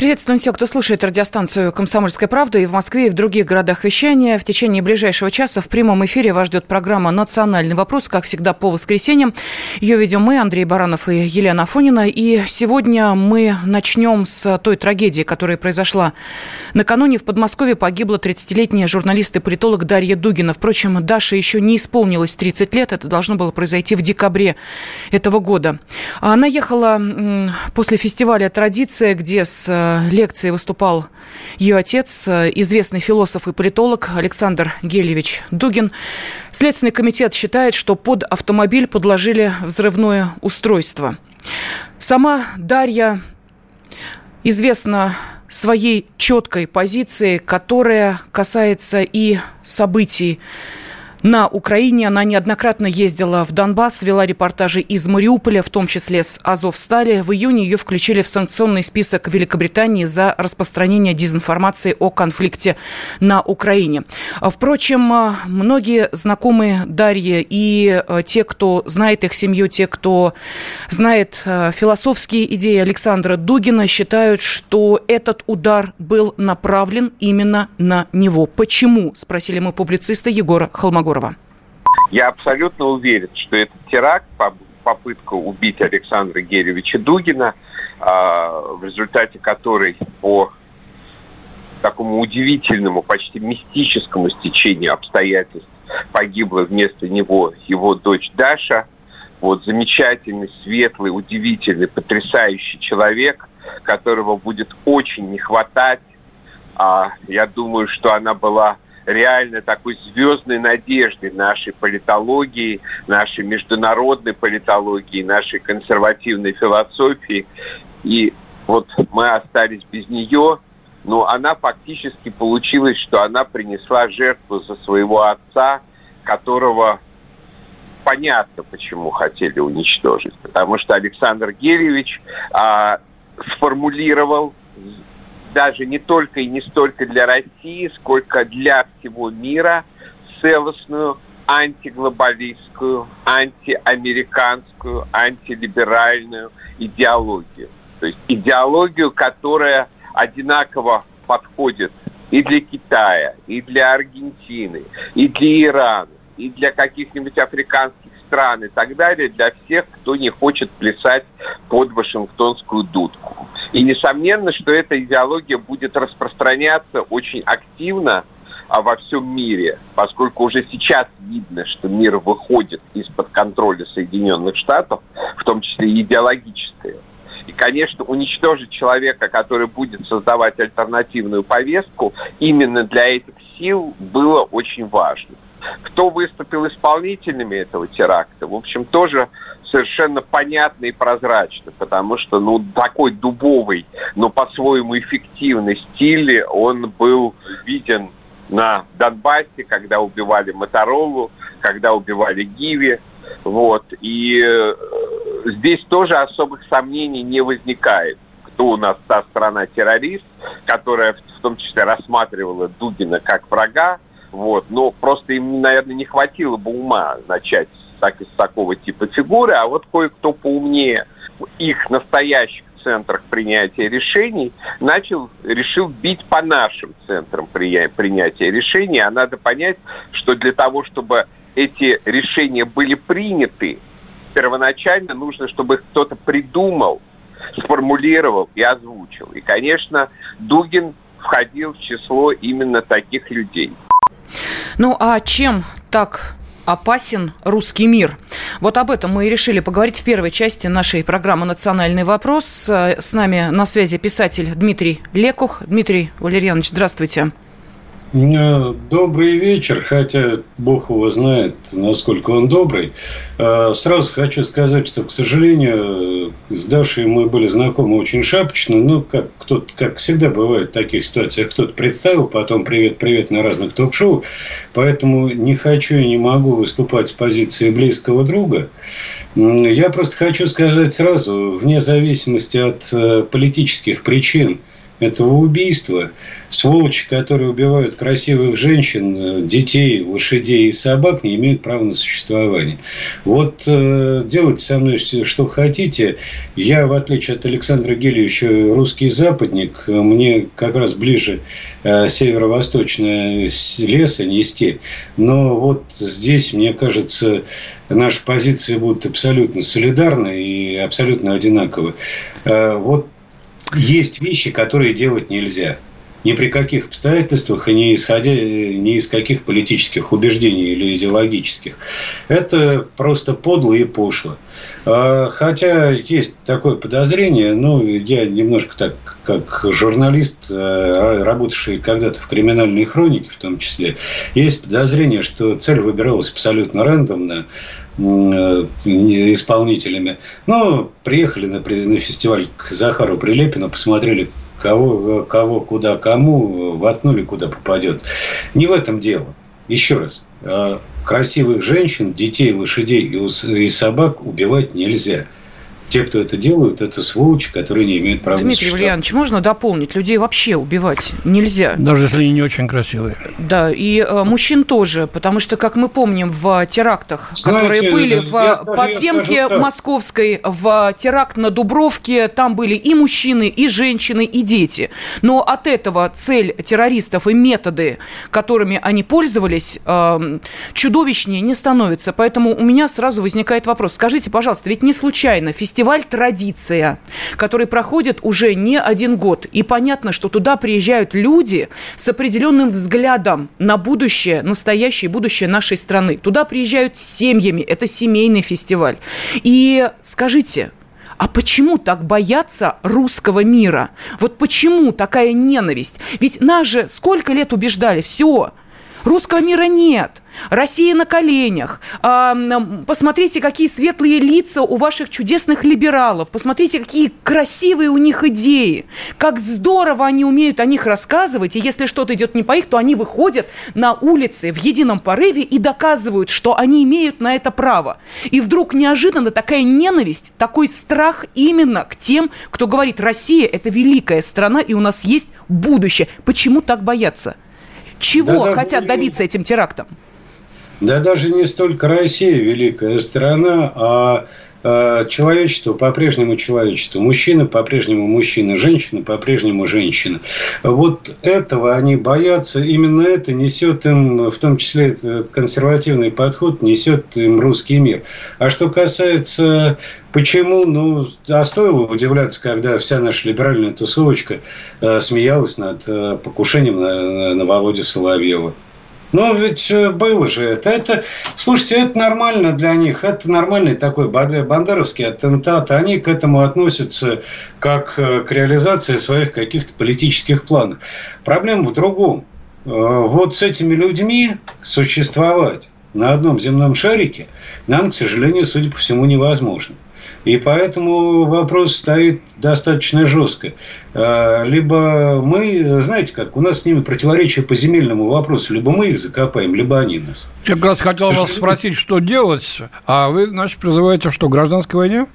Приветствуем всех, кто слушает радиостанцию «Комсомольская правда» и в Москве, и в других городах вещания. В течение ближайшего часа в прямом эфире вас ждет программа «Национальный вопрос», как всегда, по воскресеньям. Ее ведем мы, Андрей Баранов и Елена Афонина. И сегодня мы начнем с той трагедии, которая произошла накануне. В Подмосковье погибла 30-летняя журналист и политолог Дарья Дугина. Впрочем, Даша еще не исполнилось 30 лет. Это должно было произойти в декабре этого года. Она ехала после фестиваля «Традиция», где с лекции выступал ее отец, известный философ и политолог Александр Гелевич Дугин. Следственный комитет считает, что под автомобиль подложили взрывное устройство. Сама Дарья известна своей четкой позицией, которая касается и событий на Украине. Она неоднократно ездила в Донбасс, вела репортажи из Мариуполя, в том числе с Азовстали. В июне ее включили в санкционный список Великобритании за распространение дезинформации о конфликте на Украине. Впрочем, многие знакомые Дарьи и э, те, кто знает их семью, те, кто знает э, философские идеи Александра Дугина, считают, что этот удар был направлен именно на него. Почему? Спросили мы публициста Егора Холмогорова. Егорова. Я абсолютно уверен, что этот теракт, попытка убить Александра Геревича Дугина, а, в результате которой по такому удивительному, почти мистическому стечению обстоятельств погибла вместо него его дочь Даша. Вот замечательный, светлый, удивительный, потрясающий человек, которого будет очень не хватать. А, я думаю, что она была реально такой звездной надежды нашей политологии, нашей международной политологии, нашей консервативной философии. И вот мы остались без нее, но она фактически получилось, что она принесла жертву за своего отца, которого понятно, почему хотели уничтожить. Потому что Александр Геревич а, сформулировал даже не только и не столько для России, сколько для всего мира целостную антиглобалистскую, антиамериканскую, антилиберальную идеологию. То есть идеологию, которая одинаково подходит и для Китая, и для Аргентины, и для Ирана, и для каких-нибудь африканских стран и так далее для всех, кто не хочет плясать под Вашингтонскую дудку. И несомненно, что эта идеология будет распространяться очень активно а, во всем мире, поскольку уже сейчас видно, что мир выходит из-под контроля Соединенных Штатов, в том числе и идеологическое. И, конечно, уничтожить человека, который будет создавать альтернативную повестку, именно для этих сил было очень важно. Кто выступил исполнителями этого теракта, в общем, тоже совершенно понятно и прозрачно, потому что, ну, такой дубовый, но по-своему эффективный стиль, он был виден на Донбассе, когда убивали Моторолу, когда убивали Гиви, вот, и э, здесь тоже особых сомнений не возникает кто у нас та страна-террорист, которая в том числе рассматривала Дугина как врага, вот. Но просто им, наверное, не хватило бы ума начать так, из такого типа фигуры, а вот кое-кто поумнее их настоящих центрах принятия решений начал, решил бить по нашим центрам принятия решений. А надо понять, что для того, чтобы эти решения были приняты, первоначально нужно, чтобы их кто-то придумал, сформулировал и озвучил. И, конечно, Дугин входил в число именно таких людей. Ну а чем так опасен русский мир? Вот об этом мы и решили поговорить в первой части нашей программы «Национальный вопрос». С нами на связи писатель Дмитрий Лекух. Дмитрий Валерьянович, здравствуйте. Добрый вечер, хотя Бог его знает, насколько он добрый. А, сразу хочу сказать, что, к сожалению, с Дашей мы были знакомы очень шапочно. Ну, как, кто как всегда бывает в таких ситуациях, кто-то представил, потом привет-привет на разных ток-шоу. Поэтому не хочу и не могу выступать с позиции близкого друга. Я просто хочу сказать сразу, вне зависимости от э, политических причин – этого убийства. Сволочи, которые убивают красивых женщин, детей, лошадей и собак, не имеют права на существование. Вот э, делайте со мной что хотите. Я, в отличие от Александра Гелевича, русский западник. Мне как раз ближе э, северо-восточный лес, а не степь. Но вот здесь, мне кажется, наши позиции будут абсолютно солидарны и абсолютно одинаковы. Э, вот есть вещи, которые делать нельзя. Ни при каких обстоятельствах и не исходя ни из каких политических убеждений или идеологических. Это просто подло и пошло. А, хотя есть такое подозрение, ну, я немножко так, как журналист, э, работавший когда-то в криминальной хронике в том числе, есть подозрение, что цель выбиралась абсолютно рандомно, Э, исполнителями. Но приехали на, на фестиваль к Захару Прилепину, посмотрели, кого, кого, куда, кому, воткнули, куда попадет. Не в этом дело. Еще раз. Э, красивых женщин, детей, лошадей и собак убивать нельзя – те, кто это делают, это сволочи, которые не имеют права Дмитрий Ульянович, можно дополнить? Людей вообще убивать нельзя. Даже если они не очень красивые. Да, и э, мужчин тоже, потому что, как мы помним, в терактах, Знаете, которые были в я подземке скажу, московской, в теракт на Дубровке, там были и мужчины, и женщины, и дети. Но от этого цель террористов и методы, которыми они пользовались, э, чудовищнее не становится. Поэтому у меня сразу возникает вопрос. Скажите, пожалуйста, ведь не случайно фестиваль фестиваль «Традиция», который проходит уже не один год. И понятно, что туда приезжают люди с определенным взглядом на будущее, настоящее будущее нашей страны. Туда приезжают семьями, это семейный фестиваль. И скажите, а почему так боятся русского мира? Вот почему такая ненависть? Ведь нас же сколько лет убеждали, все, русского мира нет – Россия на коленях. Посмотрите, какие светлые лица у ваших чудесных либералов. Посмотрите, какие красивые у них идеи. Как здорово они умеют о них рассказывать. И если что-то идет не по их, то они выходят на улицы в едином порыве и доказывают, что они имеют на это право. И вдруг неожиданно такая ненависть, такой страх именно к тем, кто говорит, Россия – это великая страна, и у нас есть будущее. Почему так боятся? Чего да, хотят добиться этим терактом? Да даже не столько Россия великая страна, а человечество по-прежнему человечество. Мужчина по-прежнему мужчина, женщина по-прежнему женщина. Вот этого они боятся. Именно это несет им, в том числе этот консервативный подход, несет им русский мир. А что касается почему, ну, а стоило удивляться, когда вся наша либеральная тусовочка э, смеялась над э, покушением на, на Володю Соловьева. Ну, ведь э, было же это. это. Слушайте, это нормально для них. Это нормальный такой бандеровский аттентат. Они к этому относятся как э, к реализации своих каких-то политических планов. Проблема в другом. Э, вот с этими людьми существовать на одном земном шарике нам, к сожалению, судя по всему, невозможно. И поэтому вопрос стоит достаточно жестко. А, либо мы, знаете как, у нас с ними противоречие по земельному вопросу. Либо мы их закопаем, либо они нас. Я как раз хотел вас спросить, что делать, а вы, значит, призываете что, гражданской войне?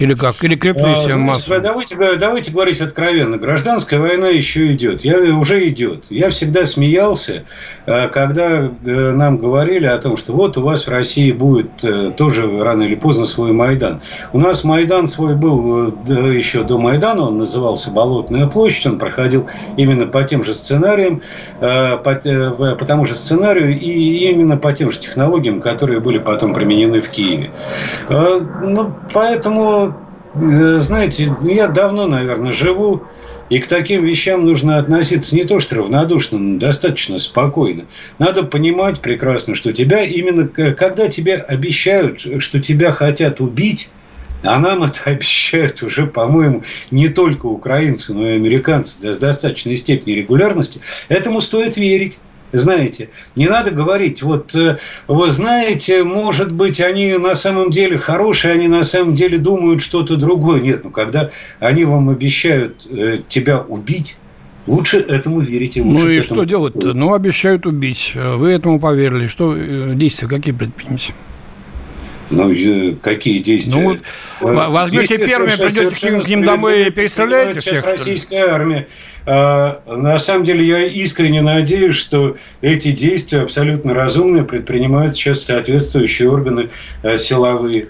Или как? Или крепнете а, массу? Давайте, давайте говорить откровенно. Гражданская война еще идет. Я, уже идет. Я всегда смеялся, э, когда э, нам говорили о том, что вот у вас в России будет э, тоже рано или поздно свой Майдан. У нас Майдан свой был еще до Майдана. Он назывался Болотная площадь. Он проходил именно по тем же сценариям, по, по тому же сценарию и именно по тем же технологиям, которые были потом применены в Киеве. Ну, поэтому Э, знаете, я давно, наверное, живу, и к таким вещам нужно относиться не то что равнодушно, но достаточно спокойно. Надо понимать прекрасно, что тебя именно, когда тебе обещают, что тебя хотят убить, а нам это обещают уже, по-моему, не только украинцы, но и американцы с достаточной степени регулярности, этому стоит верить знаете, не надо говорить, вот э, вы знаете, может быть, они на самом деле хорошие, они на самом деле думают что-то другое. Нет, ну когда они вам обещают э, тебя убить, Лучше этому верите. Лучше ну и что делать-то? Ну, обещают убить. Вы этому поверили. Что э, действия какие предпримете? Ну, какие действия? Ну, вот, возьмете первыми, придете к ним домой и перестреляете всех, Российская армия. А, на самом деле я искренне надеюсь, что эти действия абсолютно разумные предпринимают сейчас соответствующие органы а, силовые.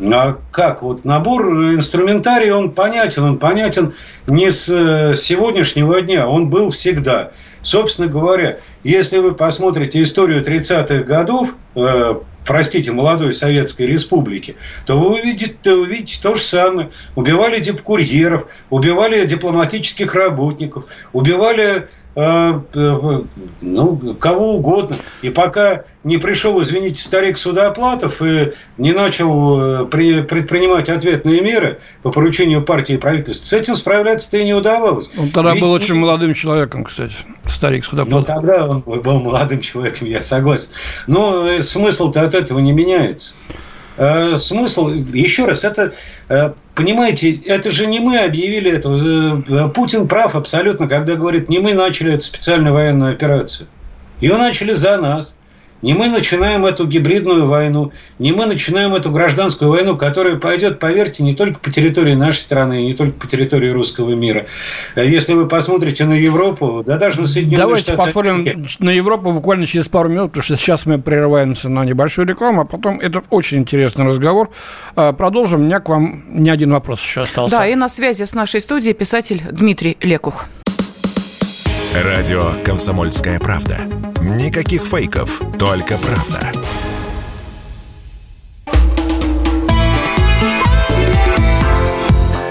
А как? Вот набор инструментария, он понятен. Он понятен не с э, сегодняшнего дня, он был всегда. Собственно говоря, если вы посмотрите историю 30-х годов, э, простите, молодой Советской Республики, то вы увидите, увидите то же самое. Убивали дипкурьеров, убивали дипломатических работников, убивали ну, кого угодно. И пока не пришел, извините, старик Судоплатов и не начал э, предпринимать ответные меры по поручению партии и правительства, с этим справляться-то и не удавалось. Он тогда Ведь... был очень молодым человеком, кстати, старик Судоплатов. Ну, тогда он был молодым человеком, я согласен. Но смысл-то от этого не меняется. Э, смысл, еще раз, это, э, понимаете, это же не мы объявили это. Э, Путин прав абсолютно, когда говорит, не мы начали эту специальную военную операцию. Ее начали за нас. Не мы начинаем эту гибридную войну, не мы начинаем эту гражданскую войну, которая пойдет, поверьте, не только по территории нашей страны, не только по территории русского мира. А если вы посмотрите на Европу, да даже на Соединенные Давайте Штаты... посмотрим на Европу буквально через пару минут, потому что сейчас мы прерываемся на небольшую рекламу, а потом этот очень интересный разговор. А, продолжим. У меня к вам не один вопрос еще остался. Да, и на связи с нашей студией писатель Дмитрий Лекух. Радио «Комсомольская правда». Никаких фейков, только правда.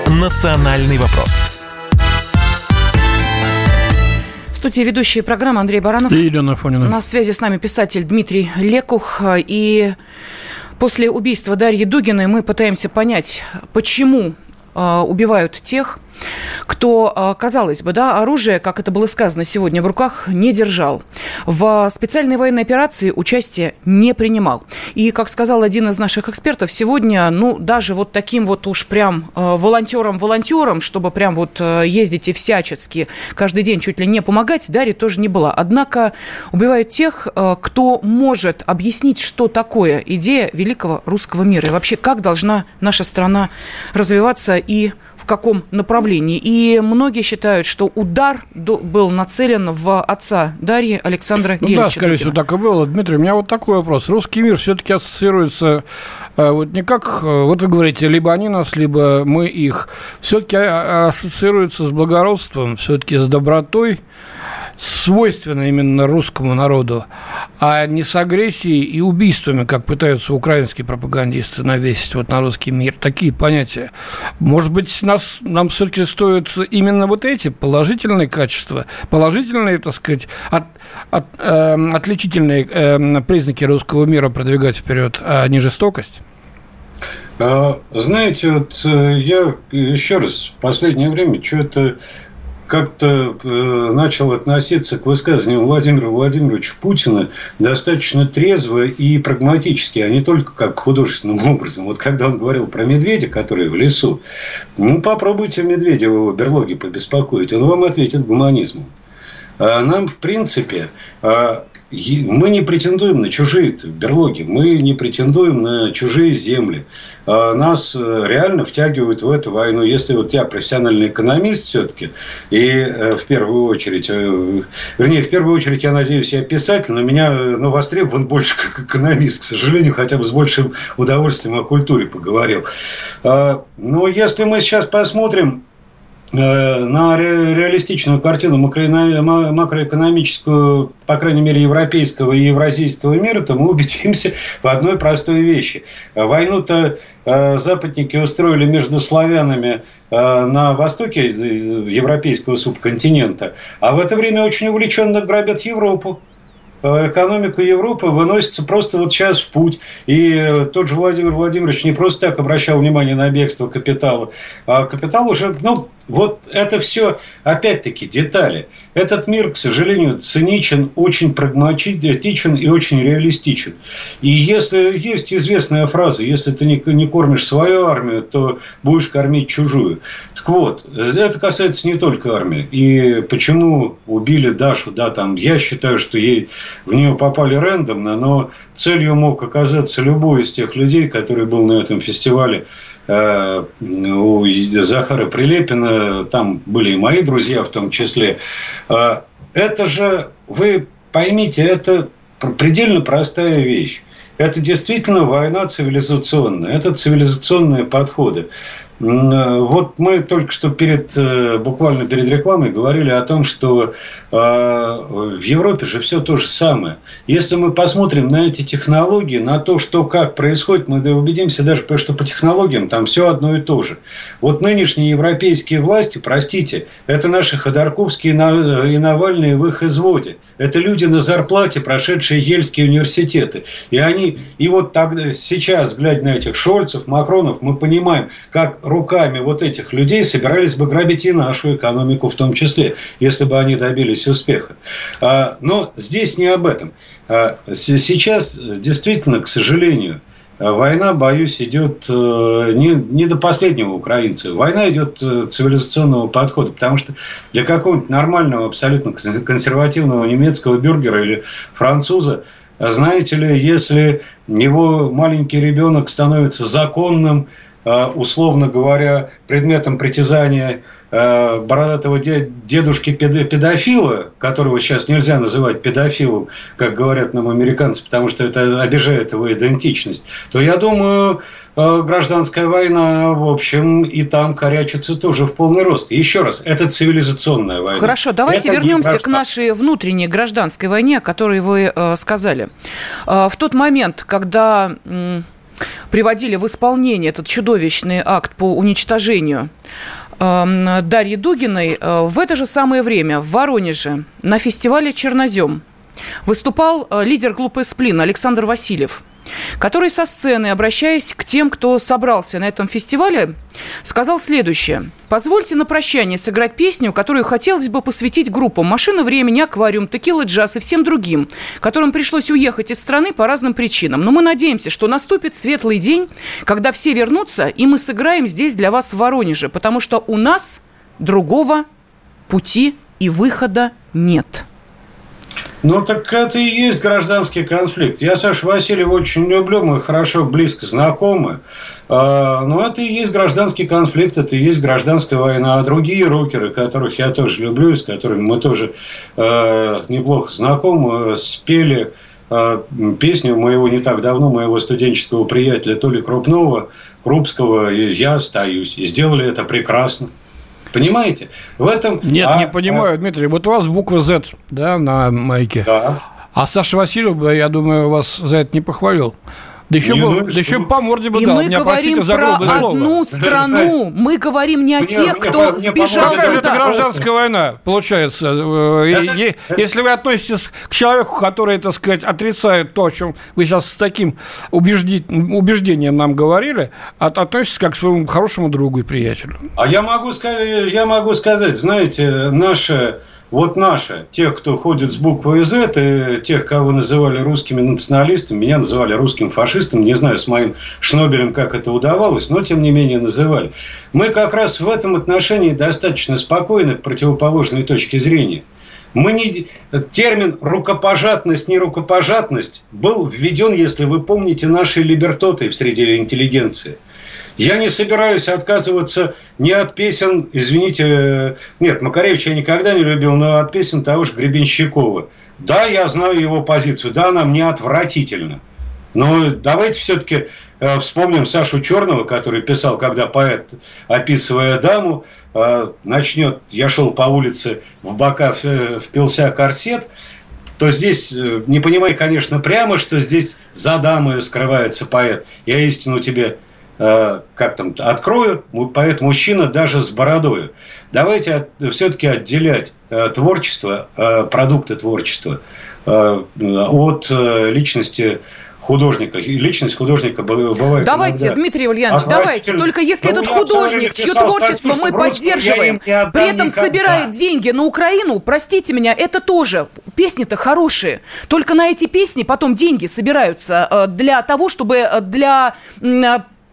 «Национальный вопрос». В студии ведущие программы Андрей Баранов. И Елена Фонина. На связи с нами писатель Дмитрий Лекух. И после убийства Дарьи Дугиной мы пытаемся понять, почему а, убивают тех, кто, а, казалось бы, да, оружие, как это было сказано сегодня, в руках не держал. В специальной военной операции участие не принимал. И, как сказал один из наших экспертов, сегодня, ну, даже вот таким вот уж прям а, волонтером-волонтером, чтобы прям вот ездить и всячески каждый день чуть ли не помогать, Дарья тоже не была. Однако убивают тех, кто может объяснить, что такое идея великого русского мира. И вообще, как должна наша страна развиваться и каком направлении. И многие считают, что удар был нацелен в отца Дарьи Александра ну, Да, скорее всего, так и было. Дмитрий, у меня вот такой вопрос. Русский мир все-таки ассоциируется э, вот не как, э, вот вы говорите, либо они нас, либо мы их. Все-таки а, ассоциируется с благородством, все-таки с добротой, свойственно именно русскому народу, а не с агрессией и убийствами, как пытаются украинские пропагандисты навесить вот на русский мир. Такие понятия. Может быть, нас, нам все-таки стоит именно вот эти положительные качества, положительные, так сказать, от, от, э, отличительные э, признаки русского мира продвигать вперед, а не жестокость? А, знаете, вот э, я еще раз в последнее время что-то как-то э, начал относиться к высказываниям Владимира Владимировича Путина достаточно трезво и прагматически, а не только как художественным образом. Вот когда он говорил про медведя, который в лесу, ну, попробуйте медведя в его берлоге побеспокоить, он вам ответит гуманизмом. А нам, в принципе, а, мы не претендуем на чужие берлоги, мы не претендуем на чужие земли. А нас э, реально втягивают в эту войну. Если вот я профессиональный экономист все-таки, и э, в первую очередь, э, вернее, в первую очередь, я надеюсь, я писатель, но меня ну, востребован больше как экономист, к сожалению, хотя бы с большим удовольствием о культуре поговорил. А, но если мы сейчас посмотрим Э, на реалистичную картину макроэкономическую, по крайней мере, европейского и евразийского мира, то мы убедимся в одной простой вещи. Войну-то э, западники устроили между славянами э, на востоке европейского субконтинента, а в это время очень увлеченно грабят Европу экономику Европы выносится просто вот сейчас в путь. И тот же Владимир Владимирович не просто так обращал внимание на бегство капитала, а капитал уже, ну, вот это все, опять-таки, детали. Этот мир, к сожалению, циничен, очень прагматичен и очень реалистичен. И если есть известная фраза, если ты не, не кормишь свою армию, то будешь кормить чужую. Так вот, это касается не только армии. И почему убили Дашу, да, там, я считаю, что ей в нее попали рандомно, но целью мог оказаться любой из тех людей, который был на этом фестивале у Захара Прилепина, там были и мои друзья в том числе. Э, это же, вы поймите, это предельно простая вещь. Это действительно война цивилизационная. Это цивилизационные подходы. Э, вот мы только что перед, э, буквально перед рекламой говорили о том, что э, в Европе же все то же самое. Если мы посмотрим на эти технологии, на то, что как происходит, мы убедимся даже, что по технологиям там все одно и то же. Вот нынешние европейские власти, простите, это наши Ходорковские и Навальные в их изводе. Это люди на зарплате, прошедшие Ельские университеты. И они, и вот тогда, сейчас, глядя на этих Шольцев, Макронов, мы понимаем, как руками вот этих людей собирались бы грабить и нашу экономику в том числе, если бы они добились успеха. А, но здесь не об этом. А, сейчас действительно, к сожалению, Война, боюсь, идет э, не, до последнего украинца. Война идет э, цивилизационного подхода, потому что для какого-нибудь нормального, абсолютно консервативного немецкого бюргера или француза, знаете ли, если его маленький ребенок становится законным условно говоря, предметом притязания э, бородатого дедушки педофила, которого сейчас нельзя называть педофилом, как говорят нам американцы, потому что это обижает его идентичность, то я думаю, э, гражданская война, в общем, и там корячится тоже в полный рост. Еще раз, это цивилизационная война. Хорошо, давайте это вернемся к нашей внутренней гражданской войне, о которой вы сказали. В тот момент, когда приводили в исполнение этот чудовищный акт по уничтожению эм, Дарьи Дугиной, э, в это же самое время в Воронеже на фестивале «Чернозем» выступал э, лидер группы «Сплин» Александр Васильев – который со сцены, обращаясь к тем, кто собрался на этом фестивале, сказал следующее. «Позвольте на прощание сыграть песню, которую хотелось бы посвятить группам «Машина времени», «Аквариум», «Текила джаз» и всем другим, которым пришлось уехать из страны по разным причинам. Но мы надеемся, что наступит светлый день, когда все вернутся, и мы сыграем здесь для вас в Воронеже, потому что у нас другого пути и выхода нет». Ну, так это и есть гражданский конфликт. Я Сашу Васильева очень люблю, мы хорошо, близко знакомы. А, но это и есть гражданский конфликт, это и есть гражданская война. А другие рокеры, которых я тоже люблю, с которыми мы тоже а, неплохо знакомы, спели а, песню моего не так давно, моего студенческого приятеля Толи Крупного, Крупского «Я остаюсь». И сделали это прекрасно. Понимаете? В этом... Нет, а, не понимаю, а... Дмитрий. Вот у вас буква Z, да, на майке. Да. А Саша Васильев, я думаю, вас за это не похвалил. Да еще, бы, да еще по морде бы и дал. мы Меня, говорим про одну страну. Мы говорим не о мне, тех, кто мне, сбежал Какая же это гражданская война, получается? Это, Если вы относитесь к человеку, который, так сказать, отрицает то, о чем вы сейчас с таким убеждением нам говорили, относитесь как к своему хорошему другу и приятелю. А я могу, я могу сказать, знаете, наша вот наши, тех, кто ходит с буквой Z, и тех, кого называли русскими националистами, меня называли русским фашистом, не знаю, с моим Шнобелем, как это удавалось, но тем не менее называли. Мы как раз в этом отношении достаточно спокойны к противоположной точке зрения. Мы не... Термин «рукопожатность», «не рукопожатность» был введен, если вы помните, нашей либертотой в среде интеллигенции – я не собираюсь отказываться ни от песен, извините, нет, Макаревича я никогда не любил, но от песен того же Гребенщикова. Да, я знаю его позицию, да, она мне отвратительна. Но давайте все-таки э, вспомним Сашу Черного, который писал, когда поэт, описывая даму, э, начнет «Я шел по улице, в бока впился корсет», то здесь, э, не понимай, конечно, прямо, что здесь за дамою скрывается поэт. Я истину тебе Э, как там, открою, поэт мужчина даже с бородой. Давайте все-таки отделять э, творчество, э, продукты творчества от личности художника, личность художника бывает. Давайте, Дмитрий Ульянович, давайте. Только если ну, этот художник, чье творчество мы поддерживаем, при этом никогда. собирает деньги на Украину, простите меня, это тоже песни-то хорошие. Только на эти песни потом деньги собираются э, для того, чтобы э, для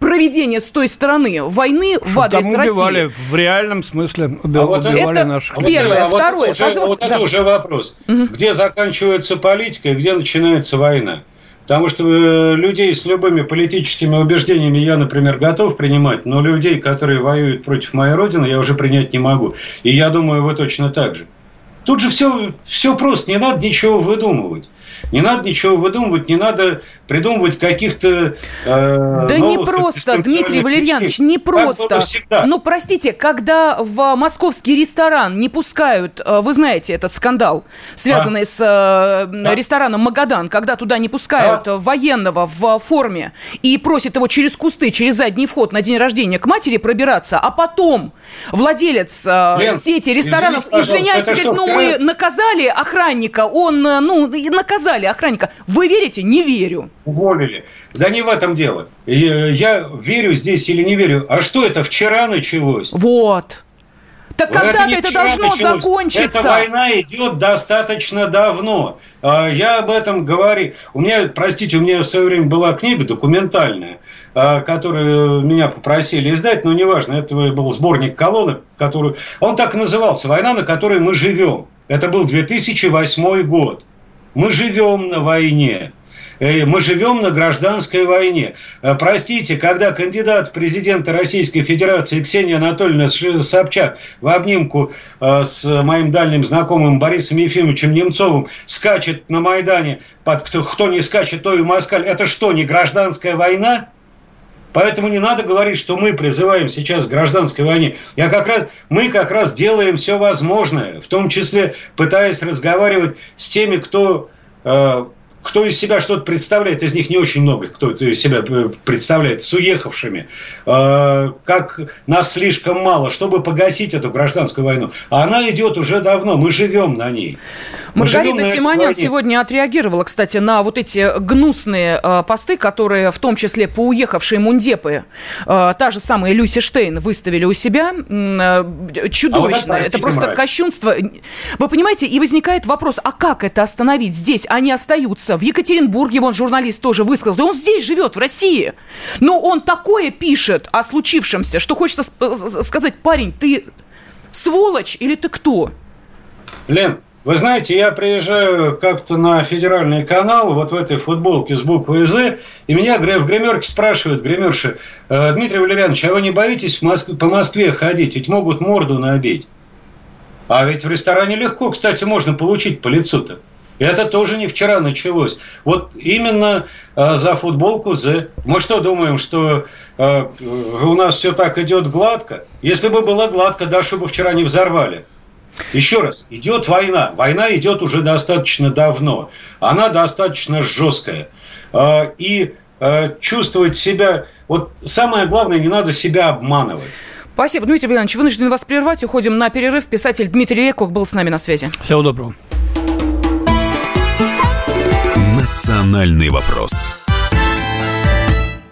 проведения с той стороны войны Что в адрес там убивали, России. в реальном смысле убивали, а вот убивали это наших. Первое. А вот Второе. Уже. Вот да. это уже вопрос. Угу. Где заканчивается политика и где начинается война? Потому что э, людей с любыми политическими убеждениями я, например, готов принимать, но людей, которые воюют против моей родины, я уже принять не могу. И я думаю, вы точно так же. Тут же все, все просто, не надо ничего выдумывать. Не надо ничего выдумывать, не надо придумывать каких-то э, Да не просто, Дмитрий Валерьянович, не просто. Ну, простите, когда в московский ресторан не пускают, э, вы знаете этот скандал, связанный а? с э, да. рестораном «Магадан», когда туда не пускают а? военного в форме и просят его через кусты, через задний вход на день рождения к матери пробираться, а потом владелец э, Лен, сети ресторанов извиняется, говорит, ну, мы наказали охранника, он, ну, наказали охранника. Вы верите? Не верю. Уволили. Да не в этом дело. Я верю здесь или не верю. А что это вчера началось? Вот. Так когда-то это, это должно началось. закончиться. Эта война идет достаточно давно. А, я об этом говорю. У меня, простите, у меня в свое время была книга документальная, а, которую меня попросили издать, но неважно, это был сборник колонок, который... Он так и назывался «Война, на которой мы живем». Это был 2008 год. Мы живем на войне. Э, мы живем на гражданской войне. Э, простите, когда кандидат в президенты Российской Федерации Ксения Анатольевна Собчак в обнимку э, с моим дальним знакомым Борисом Ефимовичем Немцовым скачет на Майдане, под кто, кто не скачет, то и москаль, это что, не гражданская война? Поэтому не надо говорить, что мы призываем сейчас к гражданской войне. Я как раз, мы как раз делаем все возможное, в том числе пытаясь разговаривать с теми, кто э, кто из себя что-то представляет, из них не очень много, кто из себя э, представляет, с уехавшими, э, как нас слишком мало, чтобы погасить эту гражданскую войну. А она идет уже давно, мы живем на ней. Маргарита Симонян сегодня отреагировала, кстати, на вот эти гнусные э, посты, которые в том числе по уехавшей мундепы, та же самая Люси Штейн выставили у себя. Чудовищно. А вот это, это просто мразь. кощунство. Вы понимаете, и возникает вопрос, а как это остановить здесь? Они остаются в Екатеринбурге, вон журналист тоже высказал, да он здесь живет, в России. Но он такое пишет о случившемся, что хочется сказать, парень, ты сволочь или ты кто? Лен, вы знаете, я приезжаю как-то на федеральный канал, вот в этой футболке с буквой «З», и меня в гримерке спрашивают, гримерши, «Э, Дмитрий Валерьянович, а вы не боитесь по Москве ходить? Ведь могут морду набить. А ведь в ресторане легко, кстати, можно получить по лицу-то. Это тоже не вчера началось. Вот именно э, за футболку «З». Мы что думаем, что э, у нас все так идет гладко? Если бы было гладко, Дашу бы вчера не взорвали. Еще раз, идет война. Война идет уже достаточно давно. Она достаточно жесткая. Э, и э, чувствовать себя... Вот самое главное, не надо себя обманывать. Спасибо, Дмитрий Иванович. Вынужден вас прервать. Уходим на перерыв. Писатель Дмитрий Реков был с нами на связи. Всего доброго. «Национальный вопрос».